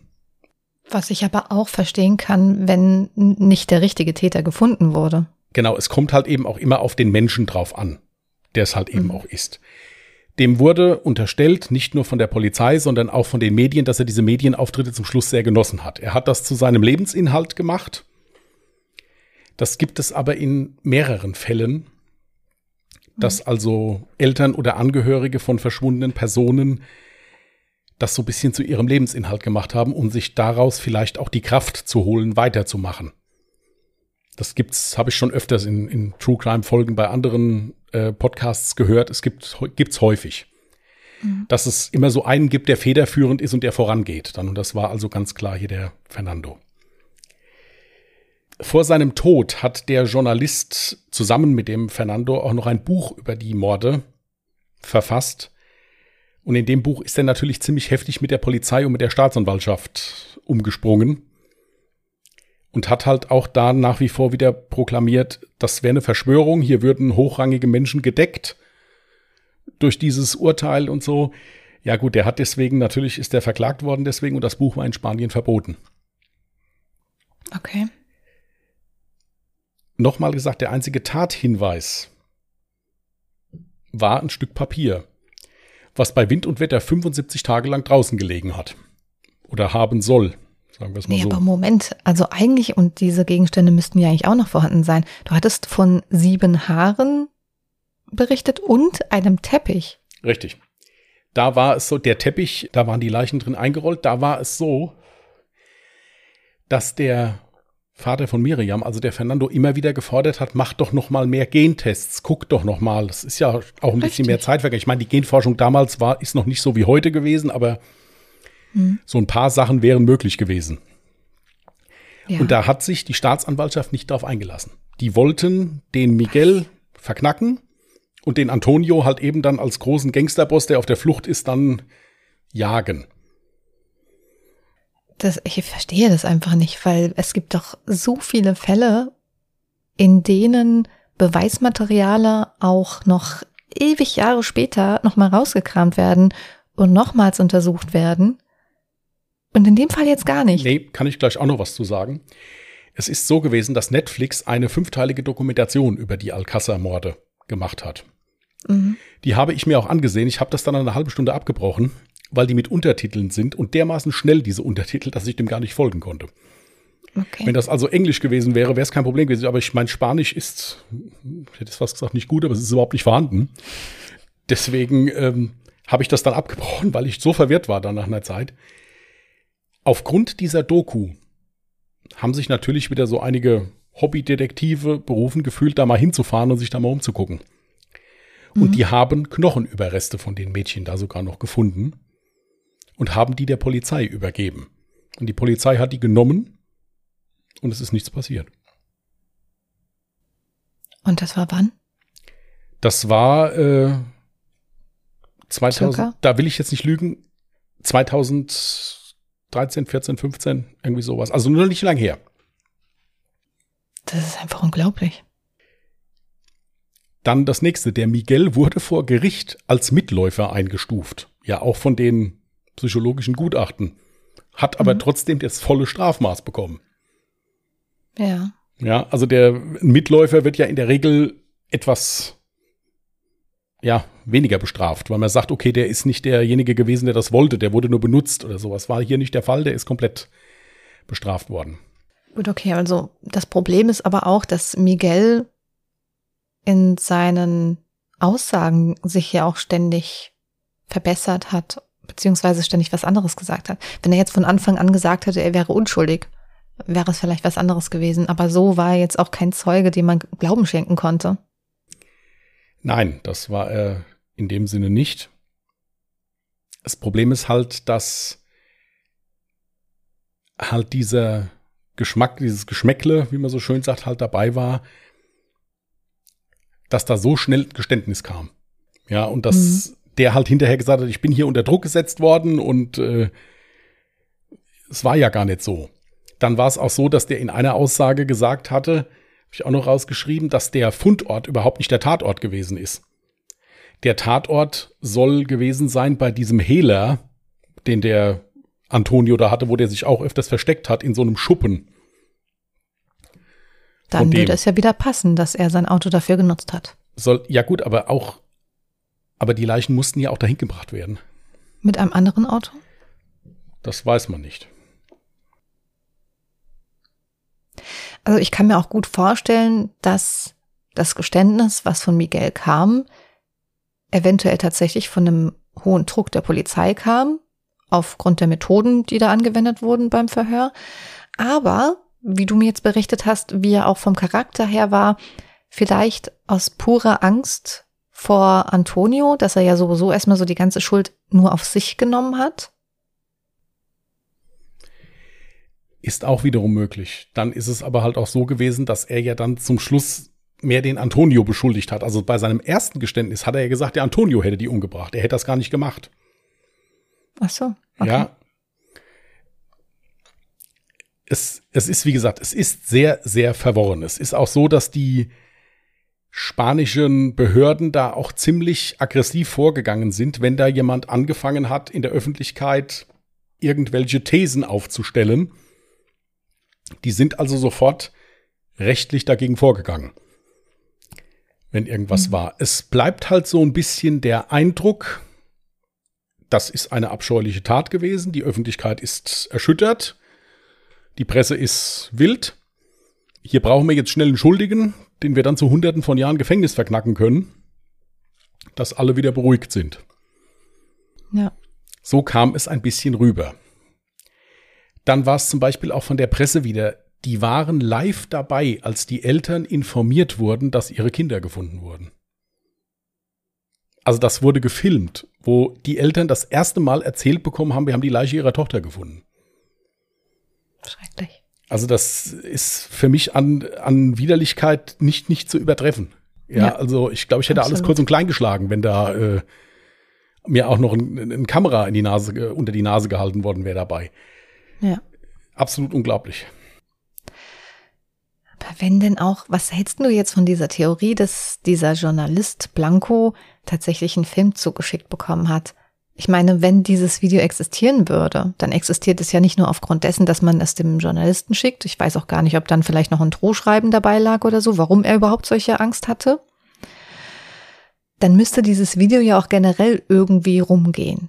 Was ich aber auch verstehen kann, wenn nicht der richtige Täter gefunden wurde.
Genau, es kommt halt eben auch immer auf den Menschen drauf an, der es halt eben mhm. auch ist. Dem wurde unterstellt, nicht nur von der Polizei, sondern auch von den Medien, dass er diese Medienauftritte zum Schluss sehr genossen hat. Er hat das zu seinem Lebensinhalt gemacht. Das gibt es aber in mehreren Fällen, dass mhm. also Eltern oder Angehörige von verschwundenen Personen das so ein bisschen zu ihrem Lebensinhalt gemacht haben, um sich daraus vielleicht auch die Kraft zu holen, weiterzumachen. Das gibt's, habe ich schon öfters in, in True Crime Folgen bei anderen äh, Podcasts gehört. Es gibt gibt's häufig, mhm. dass es immer so einen gibt, der federführend ist und der vorangeht. Dann und das war also ganz klar hier der Fernando. Vor seinem Tod hat der Journalist zusammen mit dem Fernando auch noch ein Buch über die Morde verfasst und in dem Buch ist er natürlich ziemlich heftig mit der Polizei und mit der Staatsanwaltschaft umgesprungen. Und hat halt auch da nach wie vor wieder proklamiert, das wäre eine Verschwörung, hier würden hochrangige Menschen gedeckt durch dieses Urteil und so. Ja gut, der hat deswegen, natürlich ist er verklagt worden deswegen und das Buch war in Spanien verboten.
Okay.
Nochmal gesagt, der einzige Tathinweis war ein Stück Papier was bei Wind und Wetter 75 Tage lang draußen gelegen hat. Oder haben soll. Sagen wir es mal nee, so.
aber Moment, also eigentlich, und diese Gegenstände müssten ja eigentlich auch noch vorhanden sein. Du hattest von sieben Haaren berichtet und einem Teppich.
Richtig. Da war es so, der Teppich, da waren die Leichen drin eingerollt, da war es so, dass der Vater von Miriam, also der Fernando, immer wieder gefordert hat, mach doch noch mal mehr Gentests, guck doch noch mal. Das ist ja auch ein Richtig. bisschen mehr Zeit Ich meine, die Genforschung damals war, ist noch nicht so wie heute gewesen, aber hm. so ein paar Sachen wären möglich gewesen. Ja. Und da hat sich die Staatsanwaltschaft nicht darauf eingelassen. Die wollten den Miguel verknacken und den Antonio halt eben dann als großen Gangsterboss, der auf der Flucht ist, dann jagen
das, ich verstehe das einfach nicht, weil es gibt doch so viele Fälle, in denen Beweismateriale auch noch ewig Jahre später nochmal rausgekramt werden und nochmals untersucht werden. Und in dem Fall jetzt gar nicht.
Nee, kann ich gleich auch noch was zu sagen. Es ist so gewesen, dass Netflix eine fünfteilige Dokumentation über die Alcázar-Morde gemacht hat. Mhm. Die habe ich mir auch angesehen. Ich habe das dann eine halbe Stunde abgebrochen, weil die mit Untertiteln sind und dermaßen schnell diese Untertitel, dass ich dem gar nicht folgen konnte. Okay. Wenn das also Englisch gewesen wäre, wäre es kein Problem gewesen. Aber ich mein Spanisch ist, ich hätte es fast gesagt, nicht gut, aber es ist überhaupt nicht vorhanden. Deswegen ähm, habe ich das dann abgebrochen, weil ich so verwirrt war dann nach einer Zeit. Aufgrund dieser Doku haben sich natürlich wieder so einige Hobbydetektive berufen gefühlt, da mal hinzufahren und sich da mal umzugucken. Und mhm. die haben Knochenüberreste von den Mädchen da sogar noch gefunden und haben die der Polizei übergeben. Und die Polizei hat die genommen und es ist nichts passiert.
Und das war wann?
Das war äh, 2000,
Circa?
da will ich jetzt nicht lügen, 2013, 14, 15, irgendwie sowas. Also nur nicht lang her.
Das ist einfach unglaublich.
Dann das nächste. Der Miguel wurde vor Gericht als Mitläufer eingestuft. Ja, auch von den psychologischen Gutachten. Hat aber
Mhm.
trotzdem das volle Strafmaß bekommen.
Ja.
Ja, also der Mitläufer wird ja in der Regel etwas ja, weniger bestraft, weil man sagt, okay, der ist nicht derjenige gewesen, der das wollte, der wurde nur benutzt oder sowas. War hier nicht der Fall, der ist komplett bestraft worden.
Gut, okay, also das Problem ist aber auch, dass Miguel in seinen Aussagen sich ja auch ständig verbessert hat, beziehungsweise ständig was anderes gesagt hat. Wenn er jetzt von Anfang an gesagt hätte, er wäre unschuldig, wäre es vielleicht was anderes gewesen. Aber so war er jetzt auch kein Zeuge, dem man Glauben schenken konnte.
Nein, das war er in dem Sinne nicht. Das Problem ist halt, dass halt dieser Geschmack, dieses Geschmäckle, wie man so schön sagt, halt dabei war, dass da so schnell Geständnis kam. Ja, und dass der halt hinterher gesagt hat, ich bin hier unter Druck gesetzt worden und äh, es war ja gar nicht so. Dann war es auch so, dass der in einer Aussage gesagt hatte, habe ich auch noch rausgeschrieben, dass der Fundort überhaupt nicht der Tatort gewesen ist. Der Tatort soll gewesen sein bei diesem Hehler, den der Antonio da hatte, wo der sich auch öfters versteckt hat, in so einem Schuppen.
Dann würde es ja wieder passen, dass er sein Auto dafür genutzt hat.
Soll, ja gut, aber auch, aber die Leichen mussten ja auch dahin gebracht werden.
Mit einem anderen Auto?
Das weiß man nicht.
Also ich kann mir auch gut vorstellen, dass das Geständnis, was von Miguel kam, eventuell tatsächlich von einem hohen Druck der Polizei kam, aufgrund der Methoden, die da angewendet wurden beim Verhör. Aber, wie du mir jetzt berichtet hast, wie er auch vom Charakter her war, vielleicht aus purer Angst vor Antonio, dass er ja sowieso erstmal so die ganze Schuld nur auf sich genommen hat.
Ist auch wiederum möglich. Dann ist es aber halt auch so gewesen, dass er ja dann zum Schluss mehr den Antonio beschuldigt hat. Also bei seinem ersten Geständnis hat er ja gesagt, der Antonio hätte die umgebracht. Er hätte das gar nicht gemacht.
Ach so. Okay.
Ja. Es, es ist, wie gesagt, es ist sehr, sehr verworren. Es ist auch so, dass die spanischen Behörden da auch ziemlich aggressiv vorgegangen sind, wenn da jemand angefangen hat, in der Öffentlichkeit irgendwelche Thesen aufzustellen. Die sind also sofort rechtlich dagegen vorgegangen, wenn irgendwas
Mhm.
war. Es bleibt halt so ein bisschen der Eindruck, das ist eine abscheuliche Tat gewesen. Die Öffentlichkeit ist erschüttert. Die Presse ist wild. Hier brauchen wir jetzt schnell einen Schuldigen, den wir dann zu Hunderten von Jahren Gefängnis verknacken können, dass alle wieder beruhigt sind.
Ja.
So kam es ein bisschen rüber. Dann war es zum Beispiel auch von der Presse wieder, die waren live dabei, als die Eltern informiert wurden, dass ihre Kinder gefunden wurden. Also das wurde gefilmt, wo die Eltern das erste Mal erzählt bekommen haben, wir haben die Leiche ihrer Tochter gefunden.
Schrecklich.
Also das ist für mich an, an Widerlichkeit nicht, nicht zu übertreffen. Ja,
Ja.
also ich glaube, ich hätte alles
Absolut.
kurz und klein geschlagen, wenn da äh, mir auch noch ein, ein Kamera in die Nase, unter die Nase gehalten worden wäre dabei.
Ja.
Absolut unglaublich.
Aber wenn denn auch, was hältst du jetzt von dieser Theorie, dass dieser Journalist Blanco tatsächlich einen Film zugeschickt bekommen hat? Ich meine, wenn dieses Video existieren würde, dann existiert es ja nicht nur aufgrund dessen, dass man es dem Journalisten schickt. Ich weiß auch gar nicht, ob dann vielleicht noch ein Drohschreiben dabei lag oder so, warum er überhaupt solche Angst hatte. Dann müsste dieses Video ja auch generell irgendwie rumgehen.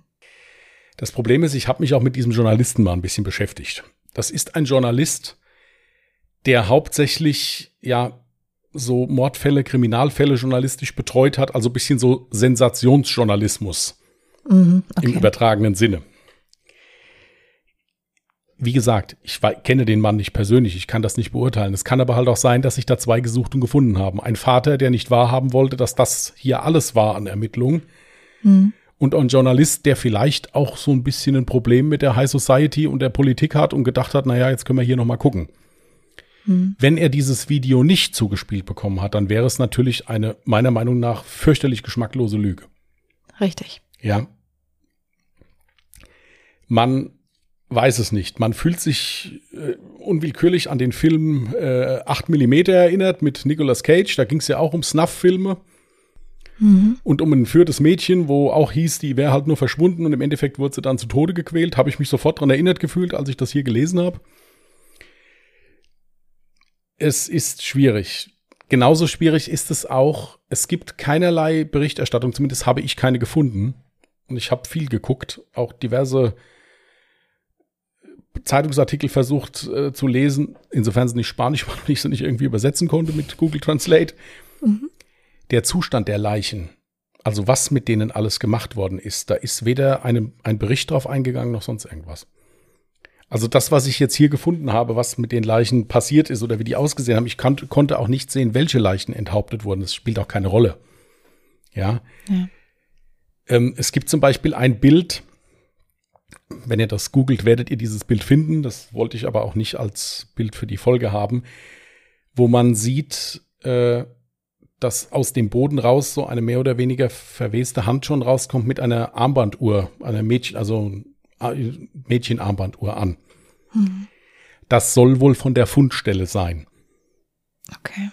Das Problem ist, ich habe mich auch mit diesem Journalisten mal ein bisschen beschäftigt. Das ist ein Journalist, der hauptsächlich ja so Mordfälle, Kriminalfälle journalistisch betreut hat, also ein bisschen so Sensationsjournalismus.
Mhm,
im
okay.
übertragenen Sinne. Wie gesagt, ich kenne den Mann nicht persönlich, ich kann das nicht beurteilen. Es kann aber halt auch sein, dass sich da zwei gesucht und gefunden haben. Ein Vater, der nicht wahrhaben wollte, dass das hier alles war an Ermittlungen.
Mhm.
Und ein Journalist, der vielleicht auch so ein bisschen ein Problem mit der High Society und der Politik hat und gedacht hat, naja, jetzt können wir hier noch mal gucken. Hm. Wenn er dieses Video nicht zugespielt bekommen hat, dann wäre es natürlich eine, meiner Meinung nach, fürchterlich geschmacklose Lüge.
Richtig.
Ja. Man weiß es nicht. Man fühlt sich äh, unwillkürlich an den Film äh, 8 mm erinnert mit Nicolas Cage. Da ging es ja auch um Snuff-Filme. Mhm. Und um ein führtes Mädchen, wo auch hieß, die wäre halt nur verschwunden und im Endeffekt wurde sie dann zu Tode gequält, habe ich mich sofort daran erinnert gefühlt, als ich das hier gelesen habe. Es ist schwierig. Genauso schwierig ist es auch, es gibt keinerlei Berichterstattung, zumindest habe ich keine gefunden. Und ich habe viel geguckt, auch diverse Zeitungsartikel versucht äh, zu lesen, insofern sie nicht Spanisch <laughs> waren und ich sie nicht irgendwie übersetzen konnte mit Google Translate. Mhm. Der Zustand der Leichen, also was mit denen alles gemacht worden ist, da ist weder eine, ein Bericht drauf eingegangen noch sonst irgendwas. Also das, was ich jetzt hier gefunden habe, was mit den Leichen passiert ist oder wie die ausgesehen haben, ich kon konnte auch nicht sehen, welche Leichen enthauptet wurden. Das spielt auch keine Rolle. Ja. ja. Ähm, es gibt zum Beispiel ein Bild, wenn ihr das googelt, werdet ihr dieses Bild finden. Das wollte ich aber auch nicht als Bild für die Folge haben, wo man sieht, äh, dass aus dem Boden raus so eine mehr oder weniger verweste Hand schon rauskommt mit einer Armbanduhr, einer Mädchen, also Mädchenarmbanduhr an. Mhm. Das soll wohl von der Fundstelle sein.
Okay.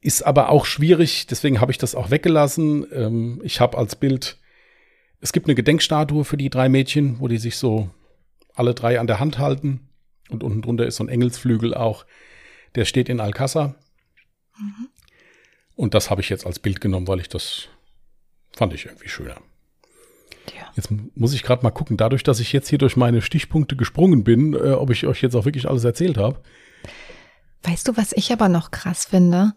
Ist aber auch schwierig, deswegen habe ich das auch weggelassen. Ähm, ich habe als Bild es gibt eine Gedenkstatue für die drei Mädchen, wo die sich so alle drei an der Hand halten. Und unten drunter ist so ein Engelsflügel auch. Der steht in Alcázar. Mhm. Und das habe ich jetzt als Bild genommen, weil ich das fand ich irgendwie schöner. Ja. Jetzt muss ich gerade mal gucken, dadurch, dass ich jetzt hier durch meine Stichpunkte gesprungen bin, äh, ob ich euch jetzt auch wirklich alles erzählt habe.
Weißt du, was ich aber noch krass finde?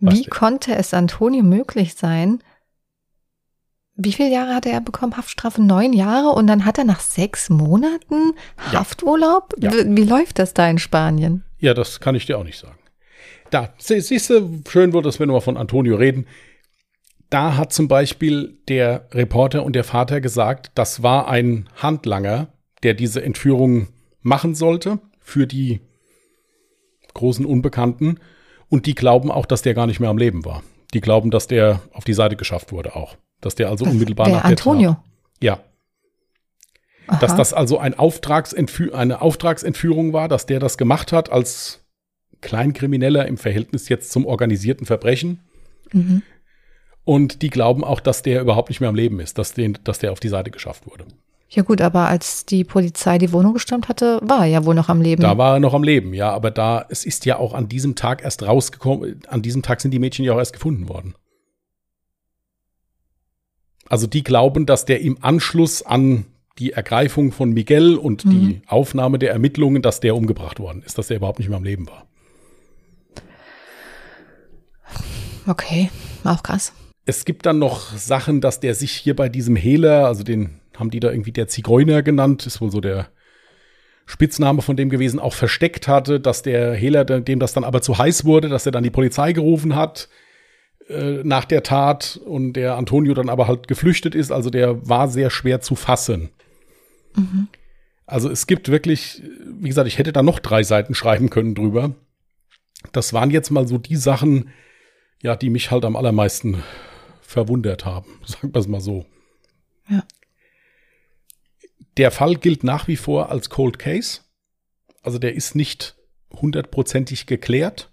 Wie konnte es Antonio möglich sein, wie viele Jahre hatte er bekommen? Haftstrafe neun Jahre und dann hat er nach sechs Monaten Hafturlaub? Ja. Wie, wie läuft das da in Spanien?
Ja, das kann ich dir auch nicht sagen. Da, siehst du, schön wird es, wenn wir von Antonio reden. Da hat zum Beispiel der Reporter und der Vater gesagt, das war ein Handlanger, der diese Entführung machen sollte für die großen Unbekannten. Und die glauben auch, dass der gar nicht mehr am Leben war. Die glauben, dass der auf die Seite geschafft wurde auch. Dass der also unmittelbar
der nach der Antonio. Tat,
ja. Aha. Dass das also ein Auftragsentfü eine Auftragsentführung war, dass der das gemacht hat als Kleinkrimineller im Verhältnis jetzt zum organisierten Verbrechen. Mhm. Und die glauben auch, dass der überhaupt nicht mehr am Leben ist, dass, den, dass der auf die Seite geschafft wurde.
Ja gut, aber als die Polizei die Wohnung gestürmt hatte, war er ja wohl noch am Leben.
Da war er noch am Leben, ja, aber da, es ist ja auch an diesem Tag erst rausgekommen, an diesem Tag sind die Mädchen ja auch erst gefunden worden. Also die glauben, dass der im Anschluss an die Ergreifung von Miguel und mhm. die Aufnahme der Ermittlungen, dass der umgebracht worden ist, dass der überhaupt nicht mehr am Leben war.
Okay, auch krass.
Es gibt dann noch Sachen, dass der sich hier bei diesem Hehler, also den haben die da irgendwie der Zigeuner genannt, ist wohl so der Spitzname von dem gewesen, auch versteckt hatte, dass der Hehler, dem das dann aber zu heiß wurde, dass er dann die Polizei gerufen hat äh, nach der Tat und der Antonio dann aber halt geflüchtet ist. Also der war sehr schwer zu fassen. Mhm. Also es gibt wirklich, wie gesagt, ich hätte da noch drei Seiten schreiben können drüber. Das waren jetzt mal so die Sachen, ja, die mich halt am allermeisten verwundert haben. <laughs> Sagen wir es mal so.
Ja.
Der Fall gilt nach wie vor als Cold Case. Also der ist nicht hundertprozentig geklärt.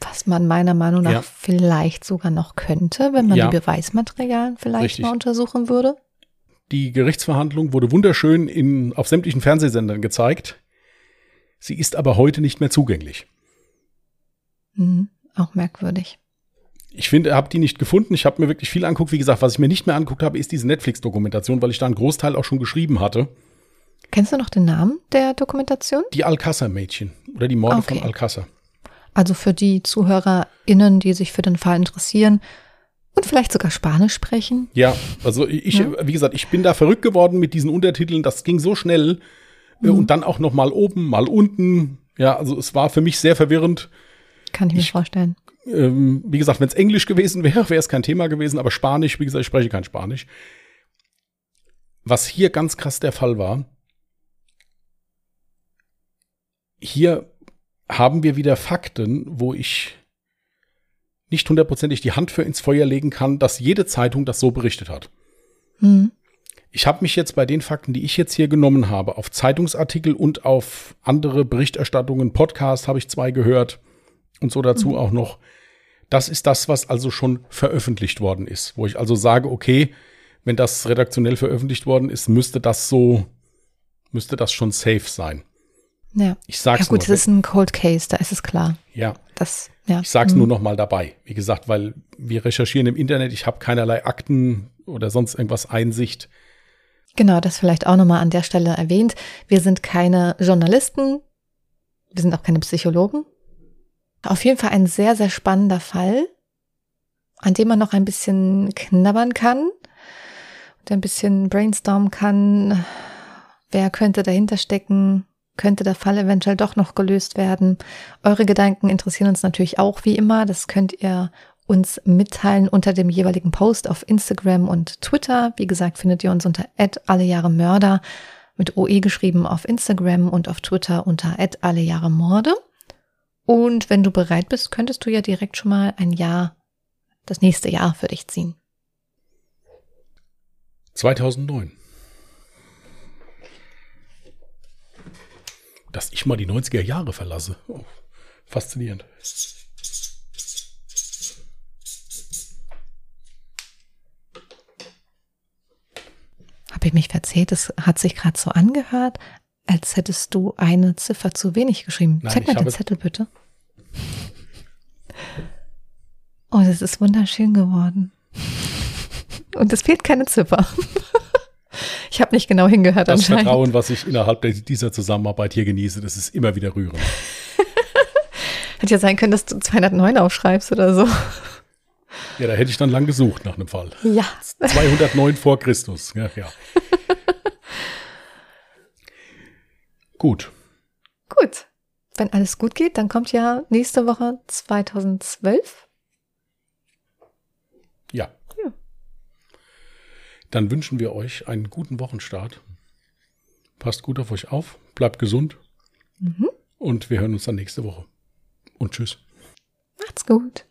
Was man meiner Meinung nach ja. vielleicht sogar noch könnte, wenn man ja. die Beweismaterialien vielleicht Richtig. mal untersuchen würde.
Die Gerichtsverhandlung wurde wunderschön in, auf sämtlichen Fernsehsendern gezeigt. Sie ist aber heute nicht mehr zugänglich.
Mhm, auch merkwürdig.
Ich finde, habe die nicht gefunden. Ich habe mir wirklich viel anguckt. Wie gesagt, was ich mir nicht mehr anguckt habe, ist diese Netflix-Dokumentation, weil ich da einen Großteil auch schon geschrieben hatte.
Kennst du noch den Namen der Dokumentation?
Die Alcázar-Mädchen oder die Morde okay. von Alcázar.
Also für die ZuhörerInnen, die sich für den Fall interessieren und vielleicht sogar Spanisch sprechen.
Ja, also ich, ja. wie gesagt, ich bin da verrückt geworden mit diesen Untertiteln. Das ging so schnell. Äh, mhm. Und dann auch noch mal oben, mal unten. Ja, also es war für mich sehr verwirrend.
Kann ich mir ich, vorstellen.
Ähm, wie gesagt, wenn es Englisch gewesen wäre, <laughs> wäre es kein Thema gewesen. Aber Spanisch, wie gesagt, ich spreche kein Spanisch. Was hier ganz krass der Fall war, hier haben wir wieder Fakten, wo ich nicht hundertprozentig die Hand für ins Feuer legen kann, dass jede Zeitung das so berichtet hat.
Hm.
Ich habe mich jetzt bei den Fakten, die ich jetzt hier genommen habe, auf Zeitungsartikel und auf andere Berichterstattungen, Podcast habe ich zwei gehört und so dazu mhm. auch noch. Das ist das, was also schon veröffentlicht worden ist, wo ich also sage, okay, wenn das redaktionell veröffentlicht worden ist, müsste das so, müsste das schon safe sein.
Ja.
Ich sag's
ja gut,
nur.
das ist ein Cold Case, da ist es klar.
Ja.
Das, ja.
Ich sag's
mhm.
nur noch mal dabei. Wie gesagt, weil wir recherchieren im Internet, ich habe keinerlei Akten oder sonst irgendwas Einsicht.
Genau, das vielleicht auch nochmal an der Stelle erwähnt. Wir sind keine Journalisten, wir sind auch keine Psychologen. Auf jeden Fall ein sehr, sehr spannender Fall, an dem man noch ein bisschen knabbern kann und ein bisschen brainstormen kann. Wer könnte dahinter stecken? Könnte der Fall eventuell doch noch gelöst werden? Eure Gedanken interessieren uns natürlich auch wie immer. Das könnt ihr uns mitteilen unter dem jeweiligen Post auf Instagram und Twitter. Wie gesagt, findet ihr uns unter alle Jahre Mörder mit OE geschrieben auf Instagram und auf Twitter unter alle Jahre Morde. Und wenn du bereit bist, könntest du ja direkt schon mal ein Jahr, das nächste Jahr für dich ziehen.
2009. Dass ich mal die 90er Jahre verlasse. Oh, faszinierend.
Habe ich mich verzählt? Es hat sich gerade so angehört, als hättest du eine Ziffer zu wenig geschrieben.
Nein,
Zeig mal den Zettel bitte. Oh, das ist wunderschön geworden. Und es fehlt keine Ziffer. <laughs> Ich habe nicht genau hingehört
Das. Vertrauen, was ich innerhalb dieser Zusammenarbeit hier genieße, das ist immer wieder rührend. <laughs>
Hätte ja sein können, dass du 209 aufschreibst oder so.
Ja, da hätte ich dann lang gesucht nach einem Fall.
Ja.
209 vor Christus. Ja, ja. <laughs> Gut.
Gut. Wenn alles gut geht, dann kommt ja nächste Woche 2012.
Ja.
Ja.
Dann wünschen wir euch einen guten Wochenstart. Passt gut auf euch auf, bleibt gesund
Mhm.
und wir hören uns dann nächste Woche. Und tschüss.
Macht's gut.